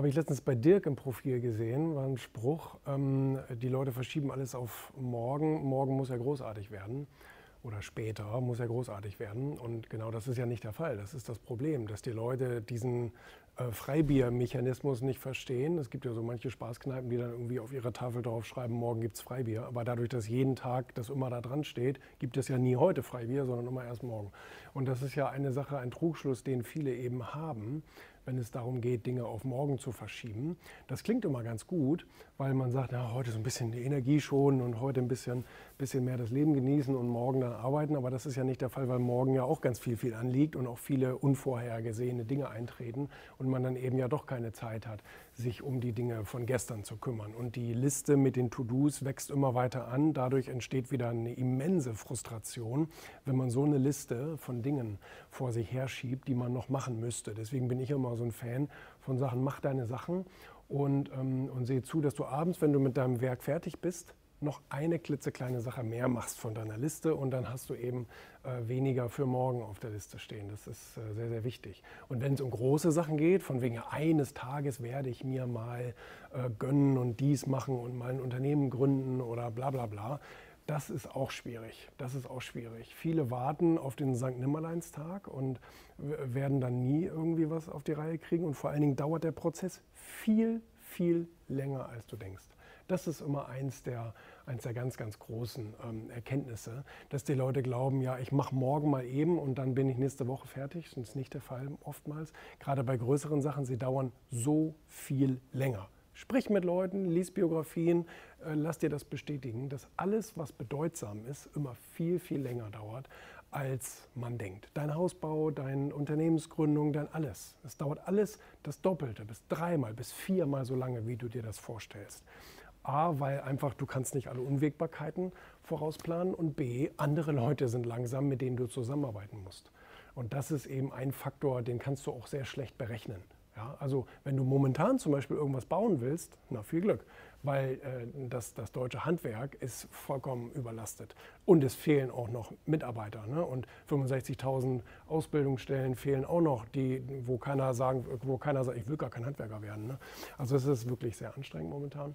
Habe ich letztens bei Dirk im Profil gesehen, war ein Spruch, ähm, die Leute verschieben alles auf morgen. Morgen muss ja großartig werden oder später muss ja großartig werden. Und genau das ist ja nicht der Fall. Das ist das Problem, dass die Leute diesen äh, Freibiermechanismus nicht verstehen. Es gibt ja so manche Spaßkneipen, die dann irgendwie auf ihrer Tafel draufschreiben, morgen gibt es Freibier. Aber dadurch, dass jeden Tag das immer da dran steht, gibt es ja nie heute Freibier, sondern immer erst morgen. Und das ist ja eine Sache, ein Trugschluss, den viele eben haben, wenn es darum geht, Dinge auf morgen zu verschieben. Das klingt immer ganz gut, weil man sagt, ja, heute so ein bisschen Energie schonen und heute ein bisschen, bisschen mehr das Leben genießen und morgen dann arbeiten. Aber das ist ja nicht der Fall, weil morgen ja auch ganz viel, viel anliegt und auch viele unvorhergesehene Dinge eintreten und man dann eben ja doch keine Zeit hat, sich um die Dinge von gestern zu kümmern. Und die Liste mit den To-Dos wächst immer weiter an. Dadurch entsteht wieder eine immense Frustration, wenn man so eine Liste von Dingen vor sich herschiebt, die man noch machen müsste. Deswegen bin ich immer so ein Fan von Sachen, mach deine Sachen und, ähm, und sehe zu, dass du abends, wenn du mit deinem Werk fertig bist, noch eine klitzekleine Sache mehr machst von deiner Liste und dann hast du eben äh, weniger für morgen auf der Liste stehen. Das ist äh, sehr, sehr wichtig. Und wenn es um große Sachen geht, von wegen eines Tages werde ich mir mal äh, gönnen und dies machen und mal ein Unternehmen gründen oder bla bla bla, das ist auch schwierig. Das ist auch schwierig. Viele warten auf den St. Nimmerleinstag und werden dann nie irgendwie was auf die Reihe kriegen. Und vor allen Dingen dauert der Prozess viel, viel länger, als du denkst. Das ist immer eins der, eins der ganz, ganz großen ähm, Erkenntnisse, dass die Leute glauben, ja, ich mache morgen mal eben und dann bin ich nächste Woche fertig. Das ist nicht der Fall oftmals. Gerade bei größeren Sachen, sie dauern so viel länger. Sprich mit Leuten, lies Biografien, äh, lass dir das bestätigen, dass alles, was bedeutsam ist, immer viel, viel länger dauert, als man denkt. Dein Hausbau, deine Unternehmensgründung, dein alles. Es dauert alles das Doppelte, bis dreimal, bis viermal so lange, wie du dir das vorstellst. A, weil einfach du kannst nicht alle Unwägbarkeiten vorausplanen und B, andere Leute sind langsam, mit denen du zusammenarbeiten musst. Und das ist eben ein Faktor, den kannst du auch sehr schlecht berechnen. Ja, also wenn du momentan zum Beispiel irgendwas bauen willst, na viel Glück, weil äh, das, das deutsche Handwerk ist vollkommen überlastet. Und es fehlen auch noch Mitarbeiter. Ne? Und 65.000 Ausbildungsstellen fehlen auch noch, die, wo, keiner sagen, wo keiner sagt, ich will gar kein Handwerker werden. Ne? Also es ist wirklich sehr anstrengend momentan.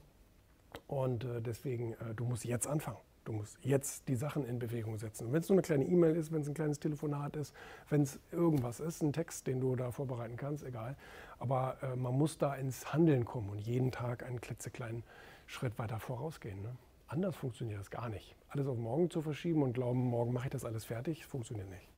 Und äh, deswegen, äh, du musst jetzt anfangen. Du musst jetzt die Sachen in Bewegung setzen. Wenn es nur eine kleine E-Mail ist, wenn es ein kleines Telefonat ist, wenn es irgendwas ist, ein Text, den du da vorbereiten kannst, egal. Aber äh, man muss da ins Handeln kommen und jeden Tag einen klitzekleinen Schritt weiter vorausgehen. Ne? Anders funktioniert das gar nicht. Alles auf morgen zu verschieben und glauben, morgen mache ich das alles fertig, funktioniert nicht.